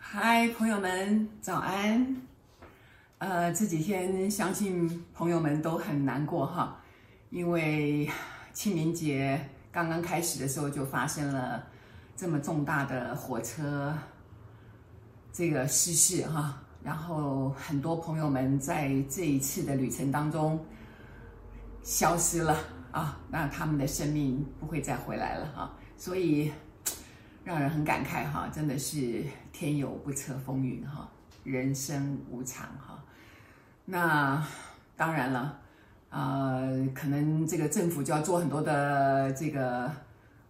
嗨，朋友们，早安。呃，这几天相信朋友们都很难过哈，因为清明节刚刚开始的时候就发生了这么重大的火车这个失事哈，然后很多朋友们在这一次的旅程当中消失了啊，那他们的生命不会再回来了哈，所以让人很感慨哈，真的是天有不测风云哈，人生无常哈，那当然了。呃，可能这个政府就要做很多的这个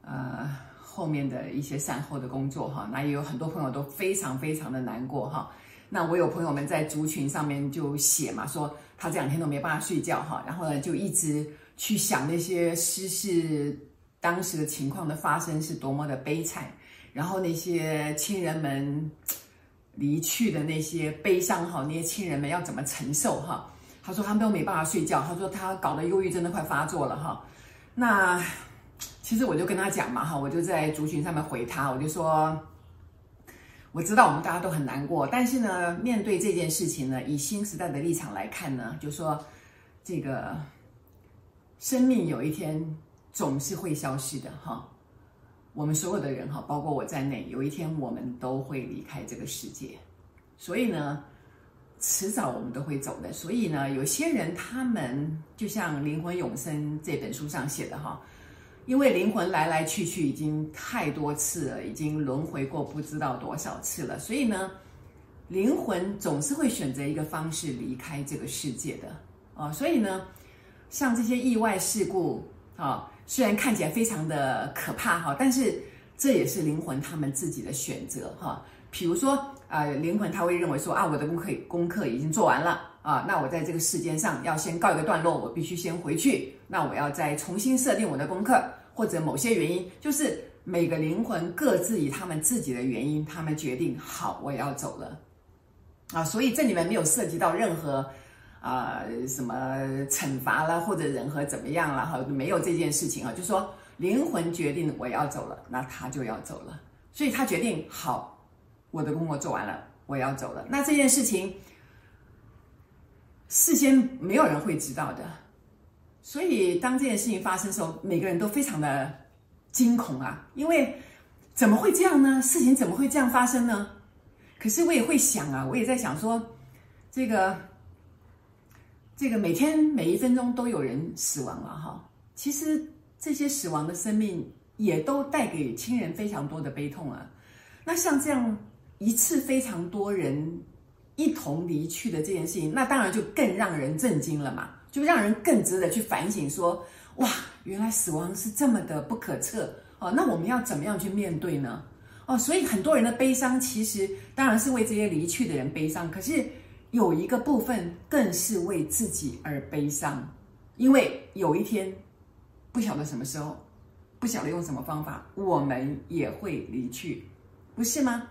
呃后面的一些善后的工作哈。那也有很多朋友都非常非常的难过哈。那我有朋友们在族群上面就写嘛，说他这两天都没办法睡觉哈，然后呢就一直去想那些失事当时的情况的发生是多么的悲惨，然后那些亲人们离去的那些悲伤哈，那些亲人们要怎么承受哈。他说他们都没办法睡觉，他说他搞得忧郁症都快发作了哈。那其实我就跟他讲嘛哈，我就在族群上面回他，我就说我知道我们大家都很难过，但是呢，面对这件事情呢，以新时代的立场来看呢，就说这个生命有一天总是会消失的哈。我们所有的人哈，包括我在内，有一天我们都会离开这个世界，所以呢。迟早我们都会走的，所以呢，有些人他们就像《灵魂永生》这本书上写的哈，因为灵魂来来去去已经太多次了，已经轮回过不知道多少次了，所以呢，灵魂总是会选择一个方式离开这个世界的啊。所以呢，像这些意外事故啊，虽然看起来非常的可怕哈，但是这也是灵魂他们自己的选择哈。比如说，啊、灵魂他会认为说，啊，我的功课功课已经做完了啊，那我在这个世间上要先告一个段落，我必须先回去，那我要再重新设定我的功课，或者某些原因，就是每个灵魂各自以他们自己的原因，他们决定好，我要走了，啊，所以这里面没有涉及到任何啊、什么惩罚啦，或者人和怎么样啦，哈，没有这件事情啊，就说灵魂决定我要走了，那他就要走了，所以他决定好。我的工作做完了，我要走了。那这件事情事先没有人会知道的，所以当这件事情发生的时候，每个人都非常的惊恐啊！因为怎么会这样呢？事情怎么会这样发生呢？可是我也会想啊，我也在想说，这个这个每天每一分钟都有人死亡了哈。其实这些死亡的生命也都带给亲人非常多的悲痛啊。那像这样。一次非常多人一同离去的这件事情，那当然就更让人震惊了嘛，就让人更值得去反省说，哇，原来死亡是这么的不可测哦，那我们要怎么样去面对呢？哦，所以很多人的悲伤其实当然是为这些离去的人悲伤，可是有一个部分更是为自己而悲伤，因为有一天不晓得什么时候，不晓得用什么方法，我们也会离去，不是吗？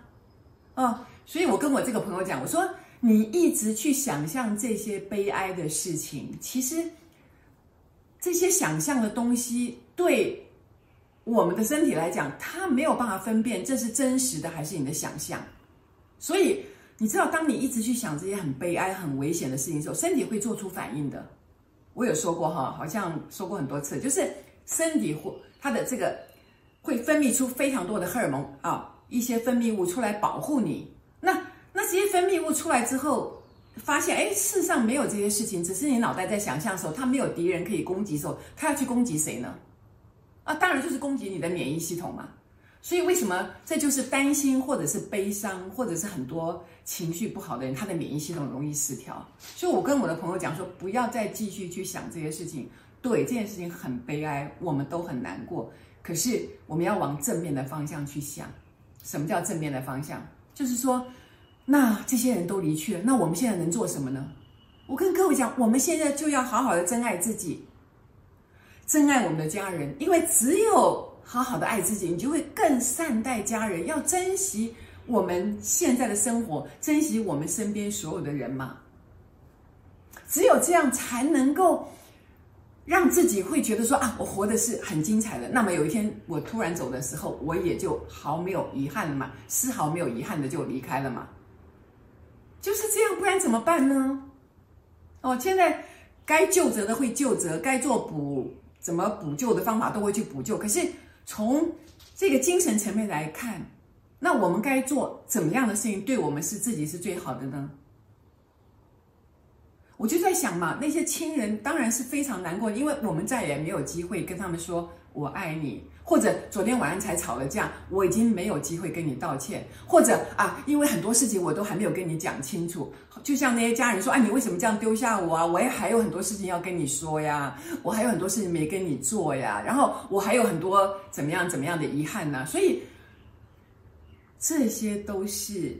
哦，所以我跟我这个朋友讲，我说你一直去想象这些悲哀的事情，其实这些想象的东西对我们的身体来讲，它没有办法分辨这是真实的还是你的想象。所以你知道，当你一直去想这些很悲哀、很危险的事情的时候，身体会做出反应的。我有说过哈，好像说过很多次，就是身体会它的这个会分泌出非常多的荷尔蒙啊。一些分泌物出来保护你，那那这些分泌物出来之后，发现哎，世上没有这些事情，只是你脑袋在想象的时候，他没有敌人可以攻击的时候，他要去攻击谁呢？啊，当然就是攻击你的免疫系统嘛。所以为什么这就是担心或者是悲伤或者是很多情绪不好的人，他的免疫系统容易失调。所以我跟我的朋友讲说，不要再继续去想这些事情，对，这件事情很悲哀，我们都很难过。可是我们要往正面的方向去想。什么叫正面的方向？就是说，那这些人都离去了，那我们现在能做什么呢？我跟各位讲，我们现在就要好好的珍爱自己，珍爱我们的家人，因为只有好好的爱自己，你就会更善待家人，要珍惜我们现在的生活，珍惜我们身边所有的人嘛。只有这样才能够让自己会觉得说啊，我活的是很精彩的。那么有一天我突然走的时候，我也就毫没有遗憾了嘛，丝毫没有遗憾的就离开了嘛。就是这样，不然怎么办呢？哦，现在该救责的会救责，该做补怎么补救的方法都会去补救。可是从这个精神层面来看，那我们该做怎么样的事情，对我们是自己是最好的呢？我就在想嘛，那些亲人当然是非常难过，因为我们再也没有机会跟他们说“我爱你”，或者昨天晚上才吵了架，我已经没有机会跟你道歉，或者啊，因为很多事情我都还没有跟你讲清楚，就像那些家人说：“啊，你为什么这样丢下我啊？我也还有很多事情要跟你说呀，我还有很多事情没跟你做呀，然后我还有很多怎么样怎么样的遗憾呢？”所以这些都是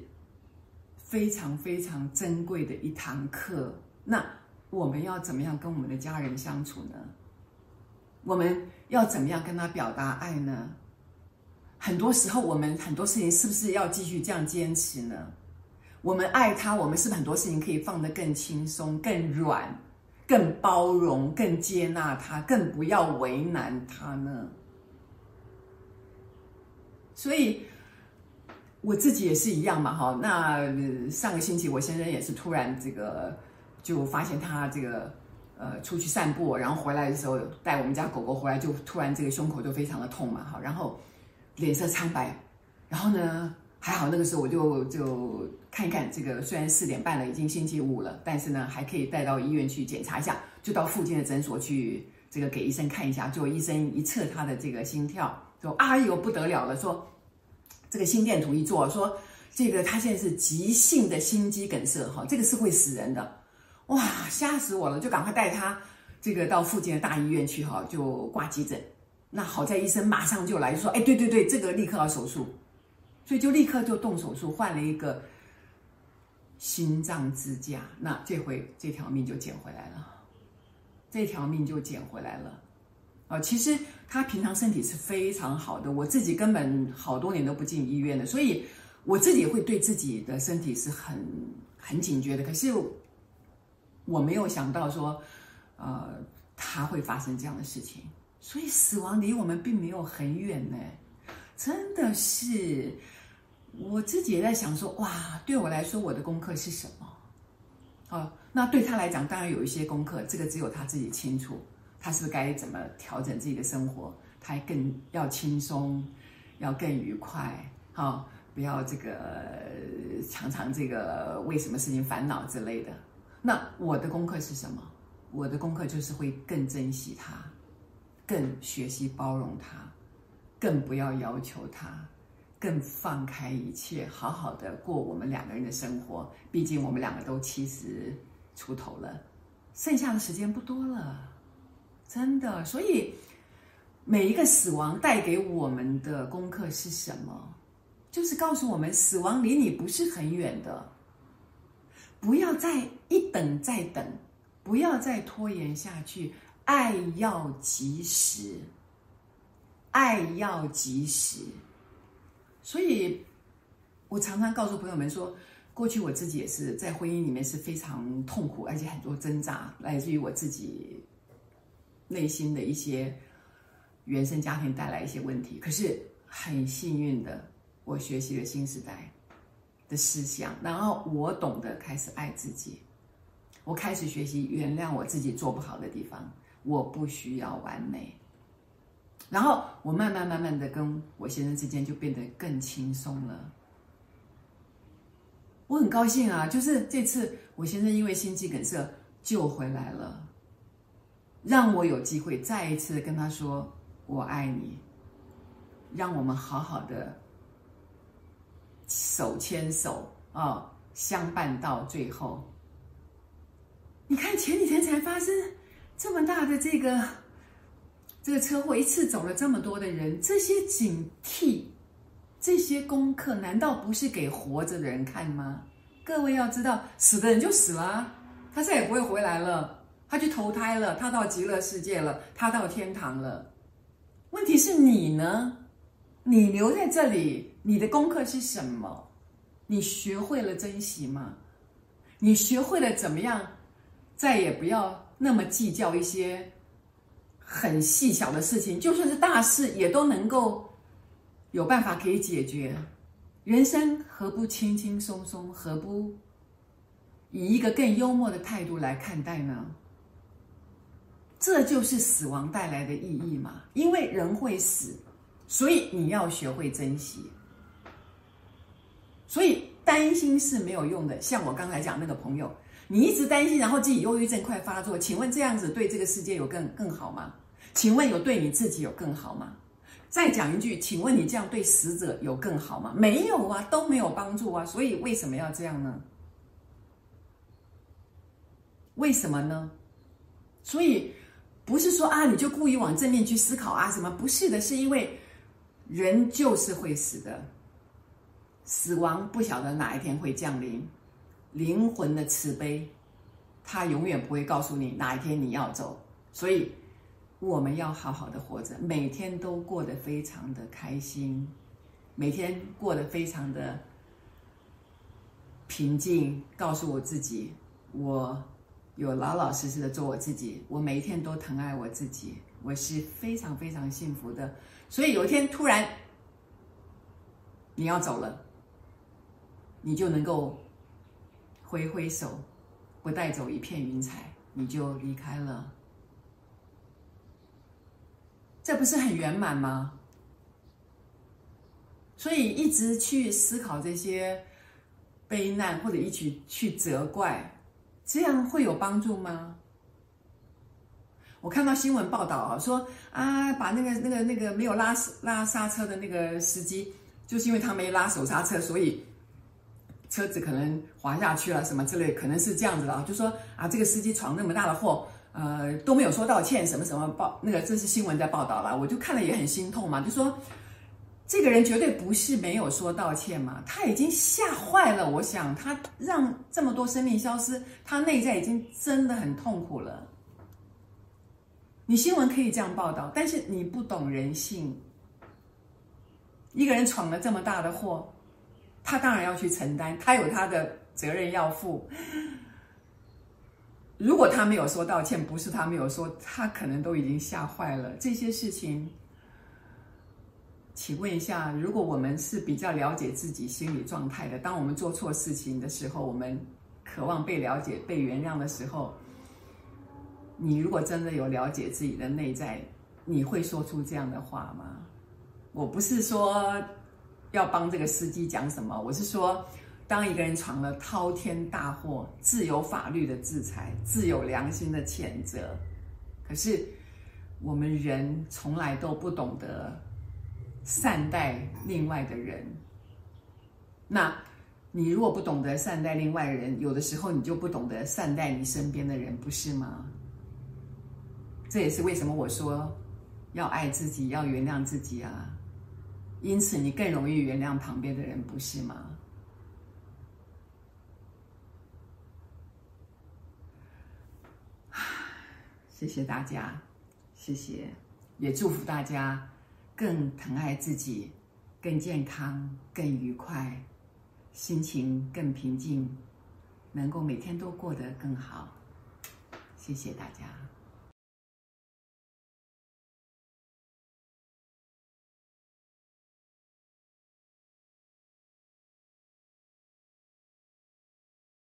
非常非常珍贵的一堂课。那我们要怎么样跟我们的家人相处呢？我们要怎么样跟他表达爱呢？很多时候，我们很多事情是不是要继续这样坚持呢？我们爱他，我们是不是很多事情可以放得更轻松、更软、更包容、更接纳他，更不要为难他呢？所以我自己也是一样嘛，哈。那上个星期，我先生也是突然这个。就发现他这个，呃，出去散步，然后回来的时候带我们家狗狗回来，就突然这个胸口就非常的痛嘛，哈，然后脸色苍白，然后呢，还好那个时候我就就看一看这个，虽然四点半了，已经星期五了，但是呢还可以带到医院去检查一下，就到附近的诊所去这个给医生看一下，就医生一测他的这个心跳，说哎呦不得了了，说这个心电图一做，说这个他现在是急性的心肌梗塞，哈，这个是会死人的。哇，吓死我了！就赶快带他这个到附近的大医院去哈，就挂急诊。那好在医生马上就来说，哎，对对对，这个立刻要手术，所以就立刻就动手术，换了一个心脏支架。那这回这条命就捡回来了，这条命就捡回来了。啊，其实他平常身体是非常好的，我自己根本好多年都不进医院的，所以我自己会对自己的身体是很很警觉的。可是。我没有想到说，呃，他会发生这样的事情，所以死亡离我们并没有很远呢，真的是，我自己也在想说，哇，对我来说，我的功课是什么？好，那对他来讲，当然有一些功课，这个只有他自己清楚，他是该怎么调整自己的生活，他更要轻松，要更愉快，好，不要这个常常这个为什么事情烦恼之类的。那我的功课是什么？我的功课就是会更珍惜他，更学习包容他，更不要要求他，更放开一切，好好的过我们两个人的生活。毕竟我们两个都七十出头了，剩下的时间不多了，真的。所以每一个死亡带给我们的功课是什么？就是告诉我们，死亡离你不是很远的。不要再一等再等，不要再拖延下去。爱要及时，爱要及时。所以，我常常告诉朋友们说，过去我自己也是在婚姻里面是非常痛苦，而且很多挣扎，来自于我自己内心的一些原生家庭带来一些问题。可是很幸运的，我学习了新时代。的思想，然后我懂得开始爱自己，我开始学习原谅我自己做不好的地方，我不需要完美。然后我慢慢慢慢的跟我先生之间就变得更轻松了。我很高兴啊，就是这次我先生因为心肌梗塞救回来了，让我有机会再一次跟他说我爱你，让我们好好的。手牵手啊、相伴到最后。你看前几天才发生这么大的这个这个车祸，一次走了这么多的人，这些警惕，这些功课，难道不是给活着的人看吗？各位要知道，死的人就死了，他再也不会回来了，他去投胎了，他到极乐世界了，他到天堂了。问题是你呢？你留在这里。你的功课是什么？你学会了珍惜吗？你学会了怎么样，再也不要那么计较一些很细小的事情，就算是大事，也都能够有办法可以解决。人生何不轻轻松松？何不以一个更幽默的态度来看待呢？这就是死亡带来的意义嘛。因为人会死，所以你要学会珍惜。所以担心是没有用的。像我刚才讲那个朋友，你一直担心，然后自己忧郁症快发作，请问这样子对这个世界有更更好吗？请问有对你自己有更好吗？再讲一句，请问你这样对死者有更好吗？没有啊，都没有帮助啊。所以为什么要这样呢？为什么呢？所以不是说啊，你就故意往正面去思考啊什么？不是的，是因为人就是会死的，死亡不晓得哪一天会降临，灵魂的慈悲，他永远不会告诉你哪一天你要走，所以。我们要好好的活着，每天都过得非常的开心，每天过得非常的平静。告诉我自己，我有老老实实的做我自己，我每一天都疼爱我自己，我是非常非常幸福的。所以有一天突然你要走了，你就能够挥挥手，不带走一片云彩，你就离开了。这不是很圆满吗？所以一直去思考这些悲难，或者一起去责怪，这样会有帮助吗？我看到新闻报道啊，说啊，把那个那个那个没有拉拉刹车的那个司机，就是因为他没拉手刹车，所以车子可能滑下去了，什么之类，可能是这样子的啊。就说啊，这个司机闯那么大的祸。呃，都没有说道歉，什么什么报那个，这是新闻在报道了，我就看了也很心痛嘛。就说这个人绝对不是没有说道歉嘛，他已经吓坏了。我想他让这么多生命消失，他内在已经真的很痛苦了。你新闻可以这样报道，但是你不懂人性。一个人闯了这么大的祸，他当然要去承担，他有他的责任要负。如果他没有说道歉，不是他没有说，他可能都已经吓坏了。这些事情，请问一下，如果我们是比较了解自己心理状态的，当我们做错事情的时候，我们渴望被了解、被原谅的时候，你如果真的有了解自己的内在，你会说出这样的话吗？我不是说要帮这个司机讲什么，我是说。当一个人闯了滔天大祸，自有法律的制裁，自有良心的谴责。可是我们人从来都不懂得善待另外的人。那你如果不懂得善待另外的人，有的时候你就不懂得善待你身边的人，不是吗？这也是为什么我说要爱自己，要原谅自己啊。因此，你更容易原谅旁边的人，不是吗？谢谢大家，谢谢，也祝福大家更疼爱自己，更健康，更愉快，心情更平静，能够每天都过得更好。谢谢大家。